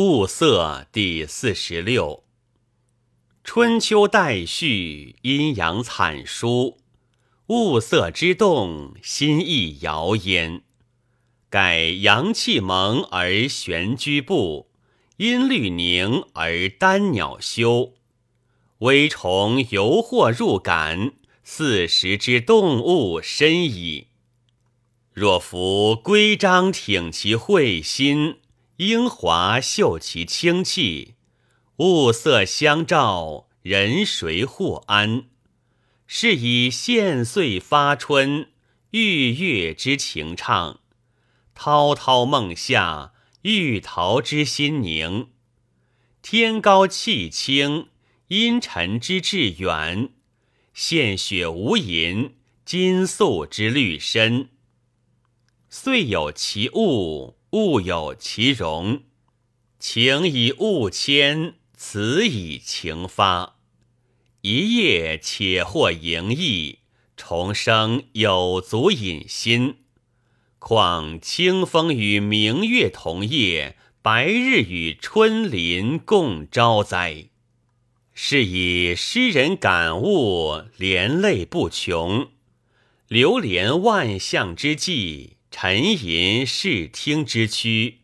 物色第四十六。春秋代序，阴阳惨疏。物色之动，心意摇焉。盖阳气蒙而玄居布，阴律凝而丹鸟休。微虫游或入感，四时之动物深矣。若夫规章挺其会心，英华秀其清气，物色相照，人谁互安？是以现岁发春，玉月之情畅；滔滔梦下，玉桃之心宁。天高气清，阴沉之志远；献血无垠，金粟之绿深。岁有其物，物有其容。情以物迁，词以情发。一夜且或盈溢，重生有足隐心。况清风与明月同夜，白日与春林共朝哉？是以诗人感悟，连泪不穷，流连万象之际。沉吟视听之躯，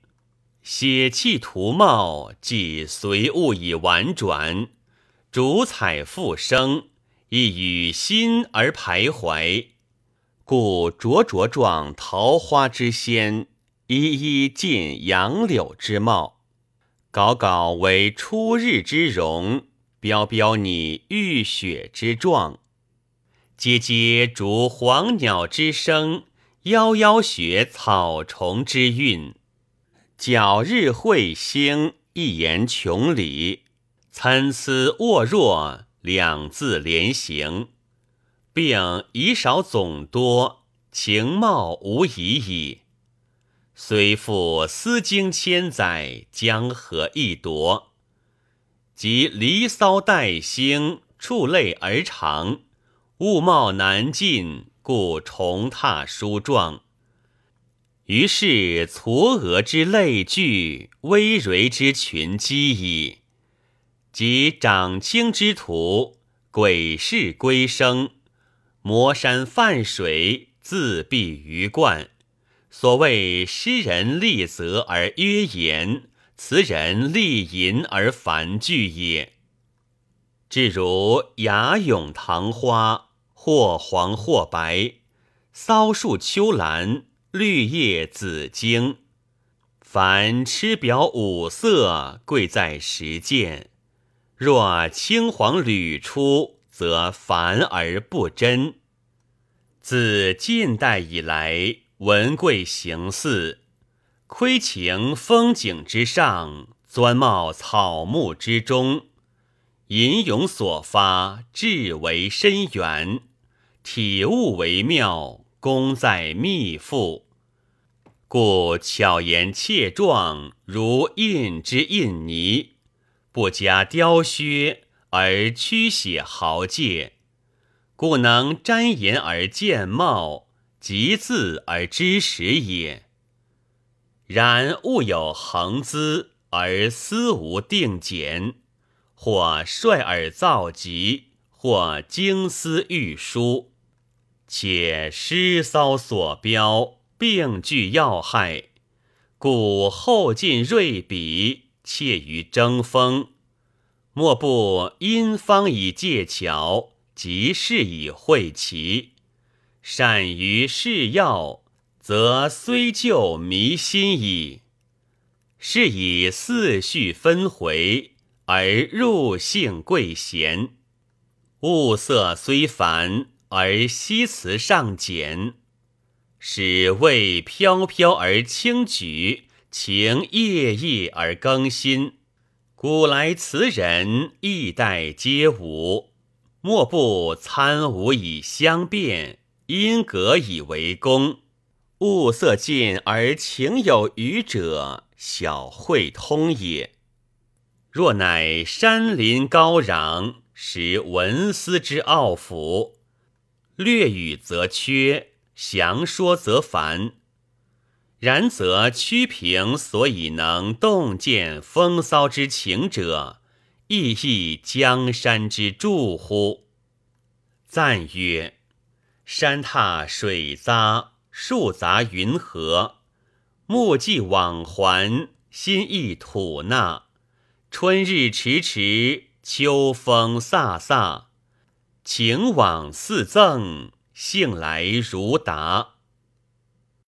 写气图貌，即随物以婉转；主彩复生，亦与心而徘徊。故灼灼状桃花之鲜，依依尽杨柳之貌；稿稿为初日之容，标标拟浴雪之状；阶阶逐黄鸟之声。夭夭学草虫之韵，皎日彗星，一言穷理，参差沃若，两字连行，并以少总多，情貌无疑矣。虽复思经千载，江河易夺，即离骚待兴，触类而长，物貌难尽。故重踏书状，于是嵯峨之类聚，微蕤之群积矣。即长青之徒，鬼势归生，摩山泛水，自闭于冠。所谓诗人立则而约言，词人立吟而繁句也。至如雅咏唐花。或黄或白，骚树秋兰，绿叶紫荆。凡吃表五色，贵在实践。若青黄屡出，则繁而不真。自近代以来，文贵形似，窥情风景之上，钻茂草木之中，吟咏所发，至为深远。体物为妙，功在密腹，故巧言切状，如印之印泥，不加雕削而曲写豪介，故能沾言而见貌，集字而知实也。然物有恒资，而思无定简，或率尔造极，或精思欲疏。且诗骚所标，并具要害，故后进锐笔，切于争锋。莫不因方以借巧，即事以会奇。善于事要，则虽旧弥新矣。是以四序分回，而入性贵贤。物色虽繁。而西辞尚简，使味飘飘而轻举，情夜夜而更新。古来词人一代皆无，莫不参吾以相辩，因格以为功。物色尽而情有余者，小会通也。若乃山林高壤，识文思之奥府。略语则缺，详说则繁。然则屈平所以能洞见风骚之情者，亦亦江山之助乎？赞曰：山踏水匝，树杂云合，木既往还，心意吐纳。春日迟迟，秋风飒飒，情往似赠，兴来如达。